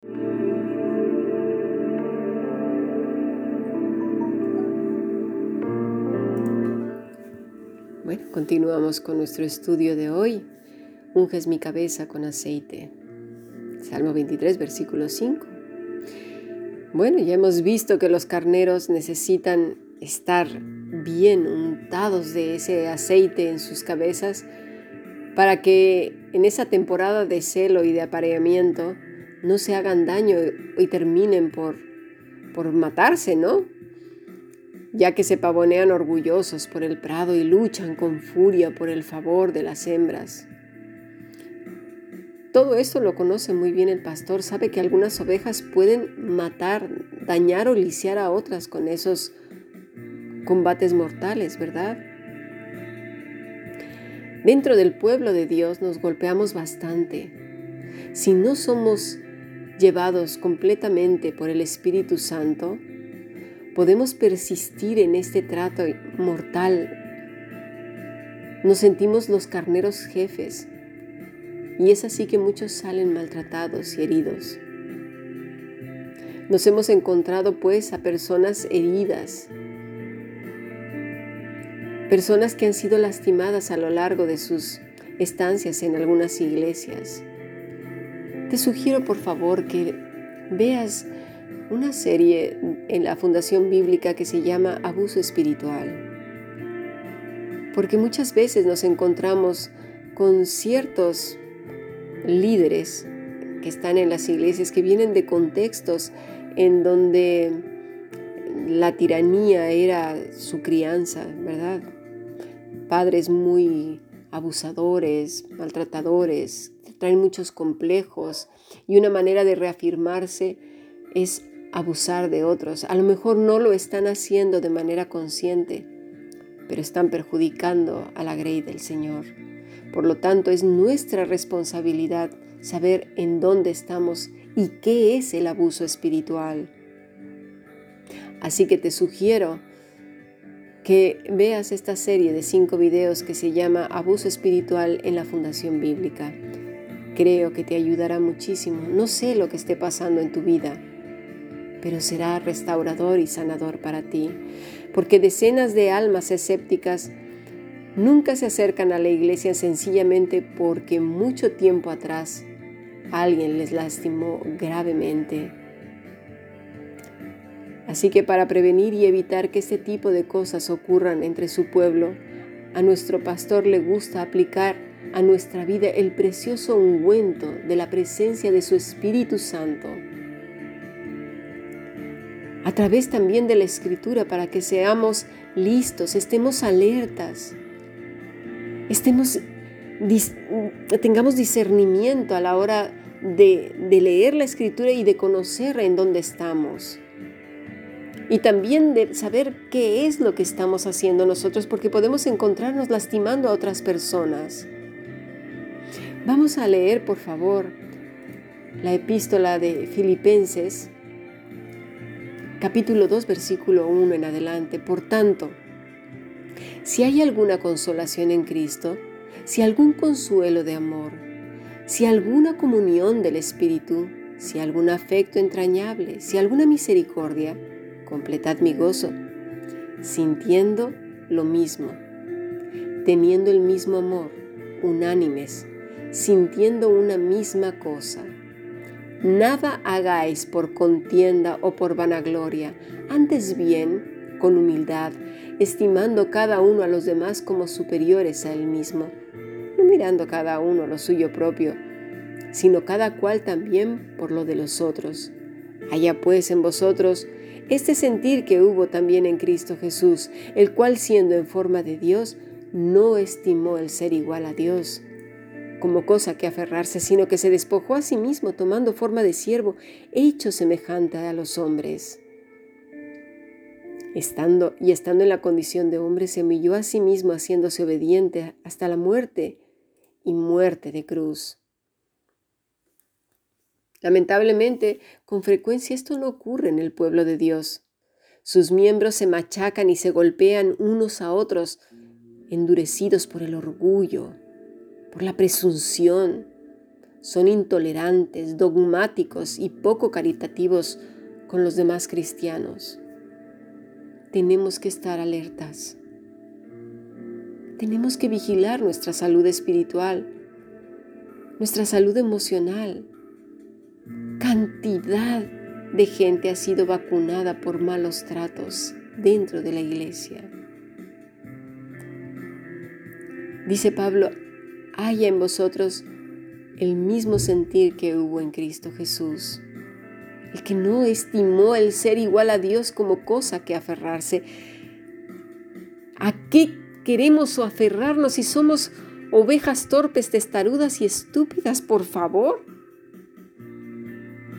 Bueno, continuamos con nuestro estudio de hoy. Unges mi cabeza con aceite. Salmo 23, versículo 5. Bueno, ya hemos visto que los carneros necesitan estar bien untados de ese aceite en sus cabezas para que en esa temporada de celo y de apareamiento no se hagan daño y terminen por, por matarse, ¿no? ya que se pavonean orgullosos por el prado y luchan con furia por el favor de las hembras. Todo esto lo conoce muy bien el pastor, sabe que algunas ovejas pueden matar, dañar o lisiar a otras con esos combates mortales, ¿verdad? Dentro del pueblo de Dios nos golpeamos bastante. Si no somos llevados completamente por el Espíritu Santo, podemos persistir en este trato mortal. Nos sentimos los carneros jefes y es así que muchos salen maltratados y heridos. Nos hemos encontrado pues a personas heridas, personas que han sido lastimadas a lo largo de sus estancias en algunas iglesias. Te sugiero por favor que veas una serie en la Fundación Bíblica que se llama Abuso Espiritual. Porque muchas veces nos encontramos con ciertos líderes que están en las iglesias, que vienen de contextos en donde la tiranía era su crianza, ¿verdad? Padres muy abusadores, maltratadores, traen muchos complejos y una manera de reafirmarse es abusar de otros. A lo mejor no lo están haciendo de manera consciente, pero están perjudicando a la grey del Señor. Por lo tanto, es nuestra responsabilidad saber en dónde estamos y qué es el abuso espiritual. Así que te sugiero que veas esta serie de cinco videos que se llama Abuso Espiritual en la Fundación Bíblica. Creo que te ayudará muchísimo. No sé lo que esté pasando en tu vida, pero será restaurador y sanador para ti, porque decenas de almas escépticas nunca se acercan a la iglesia sencillamente porque mucho tiempo atrás alguien les lastimó gravemente. Así que para prevenir y evitar que este tipo de cosas ocurran entre su pueblo, a nuestro pastor le gusta aplicar a nuestra vida el precioso ungüento de la presencia de su Espíritu Santo a través también de la escritura para que seamos listos, estemos alertas, estemos, tengamos discernimiento a la hora de, de leer la escritura y de conocer en dónde estamos. Y también de saber qué es lo que estamos haciendo nosotros, porque podemos encontrarnos lastimando a otras personas. Vamos a leer, por favor, la epístola de Filipenses, capítulo 2, versículo 1 en adelante. Por tanto, si hay alguna consolación en Cristo, si algún consuelo de amor, si alguna comunión del Espíritu, si algún afecto entrañable, si alguna misericordia, completad mi gozo, sintiendo lo mismo, teniendo el mismo amor, unánimes, sintiendo una misma cosa. Nada hagáis por contienda o por vanagloria, antes bien con humildad, estimando cada uno a los demás como superiores a él mismo, no mirando cada uno lo suyo propio, sino cada cual también por lo de los otros. Haya pues en vosotros este sentir que hubo también en Cristo Jesús, el cual siendo en forma de Dios, no estimó el ser igual a Dios como cosa que aferrarse, sino que se despojó a sí mismo tomando forma de siervo, hecho semejante a los hombres. Estando y estando en la condición de hombre, se humilló a sí mismo haciéndose obediente hasta la muerte y muerte de cruz. Lamentablemente, con frecuencia esto no ocurre en el pueblo de Dios. Sus miembros se machacan y se golpean unos a otros, endurecidos por el orgullo, por la presunción, son intolerantes, dogmáticos y poco caritativos con los demás cristianos. Tenemos que estar alertas. Tenemos que vigilar nuestra salud espiritual, nuestra salud emocional. Cantidad de gente ha sido vacunada por malos tratos dentro de la iglesia. Dice Pablo, haya en vosotros el mismo sentir que hubo en Cristo Jesús, el que no estimó el ser igual a Dios como cosa que aferrarse. ¿A qué queremos aferrarnos si somos ovejas torpes, testarudas y estúpidas, por favor?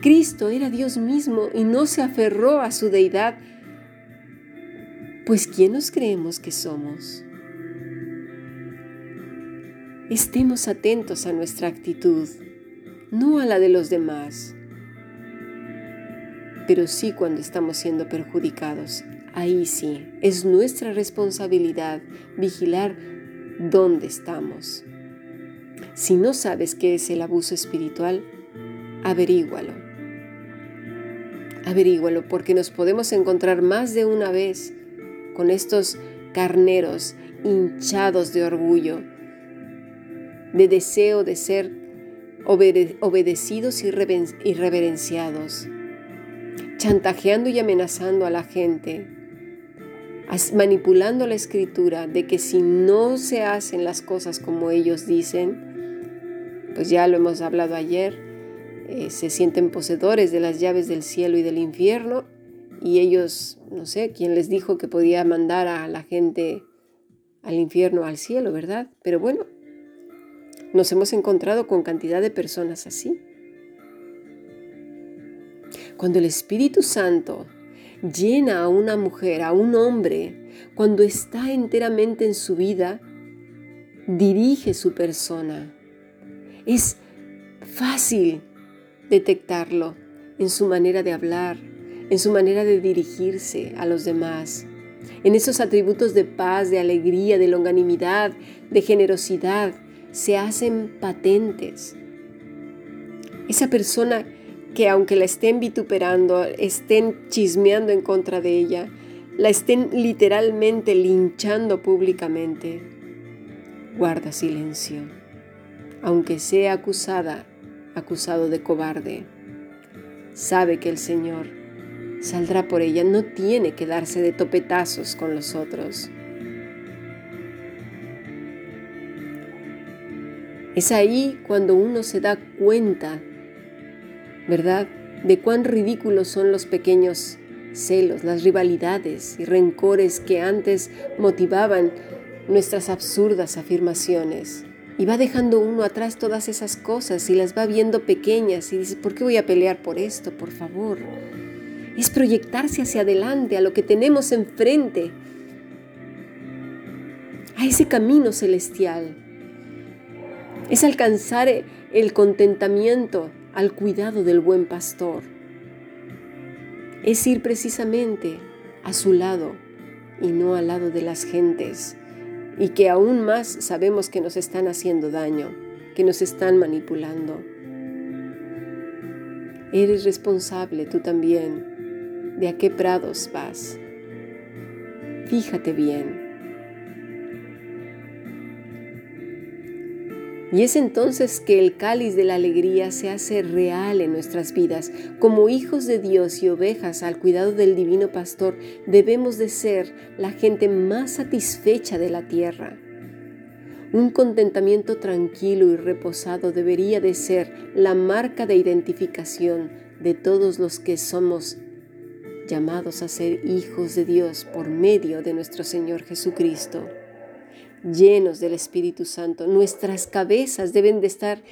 Cristo era Dios mismo y no se aferró a su deidad. Pues ¿quién nos creemos que somos? Estemos atentos a nuestra actitud, no a la de los demás, pero sí cuando estamos siendo perjudicados. Ahí sí, es nuestra responsabilidad vigilar dónde estamos. Si no sabes qué es el abuso espiritual, averígualo. Averígualo porque nos podemos encontrar más de una vez con estos carneros hinchados de orgullo, de deseo de ser obedecidos y reverenciados, chantajeando y amenazando a la gente, manipulando la escritura de que si no se hacen las cosas como ellos dicen, pues ya lo hemos hablado ayer, eh, se sienten poseedores de las llaves del cielo y del infierno y ellos, no sé, quién les dijo que podía mandar a la gente al infierno al cielo, ¿verdad? Pero bueno, nos hemos encontrado con cantidad de personas así. Cuando el Espíritu Santo llena a una mujer, a un hombre, cuando está enteramente en su vida, dirige su persona. Es fácil detectarlo en su manera de hablar, en su manera de dirigirse a los demás, en esos atributos de paz, de alegría, de longanimidad, de generosidad, se hacen patentes. Esa persona que aunque la estén vituperando, estén chismeando en contra de ella, la estén literalmente linchando públicamente, guarda silencio, aunque sea acusada, acusado de cobarde. Sabe que el Señor saldrá por ella, no tiene que darse de topetazos con los otros. Es ahí cuando uno se da cuenta, ¿verdad?, de cuán ridículos son los pequeños celos, las rivalidades y rencores que antes motivaban nuestras absurdas afirmaciones. Y va dejando uno atrás todas esas cosas y las va viendo pequeñas y dice, ¿por qué voy a pelear por esto? Por favor. Es proyectarse hacia adelante, a lo que tenemos enfrente, a ese camino celestial es alcanzar el contentamiento al cuidado del buen pastor. Es ir precisamente a su lado y no al lado de las gentes y que aún más sabemos que nos están haciendo daño, que nos están manipulando. Eres responsable tú también de a qué prados vas. Fíjate bien. Y es entonces que el cáliz de la alegría se hace real en nuestras vidas. Como hijos de Dios y ovejas al cuidado del divino pastor, debemos de ser la gente más satisfecha de la tierra. Un contentamiento tranquilo y reposado debería de ser la marca de identificación de todos los que somos llamados a ser hijos de Dios por medio de nuestro Señor Jesucristo llenos del Espíritu Santo. Nuestras cabezas deben de estar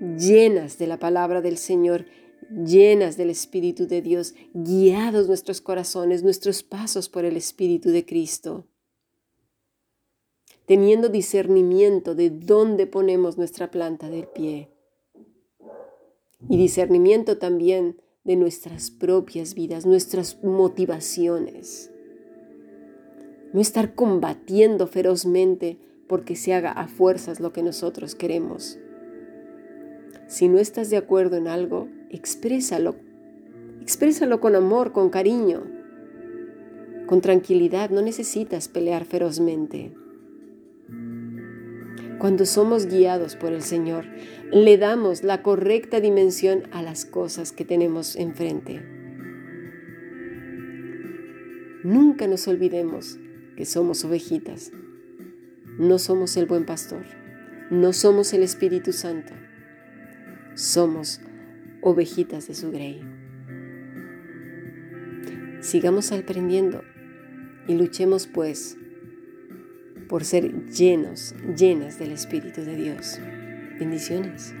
llenas de la palabra del Señor, llenas del Espíritu de Dios, guiados nuestros corazones, nuestros pasos por el Espíritu de Cristo, teniendo discernimiento de dónde ponemos nuestra planta del pie. Y discernimiento también de nuestras propias vidas, nuestras motivaciones no estar combatiendo ferozmente porque se haga a fuerzas lo que nosotros queremos. Si no estás de acuerdo en algo, exprésalo. Exprésalo con amor, con cariño, con tranquilidad. No necesitas pelear ferozmente. Cuando somos guiados por el Señor, le damos la correcta dimensión a las cosas que tenemos enfrente. Nunca nos olvidemos que somos ovejitas. No somos el buen pastor. No somos el Espíritu Santo. Somos ovejitas de su grey. Sigamos aprendiendo y luchemos pues por ser llenos, llenas del Espíritu de Dios. Bendiciones.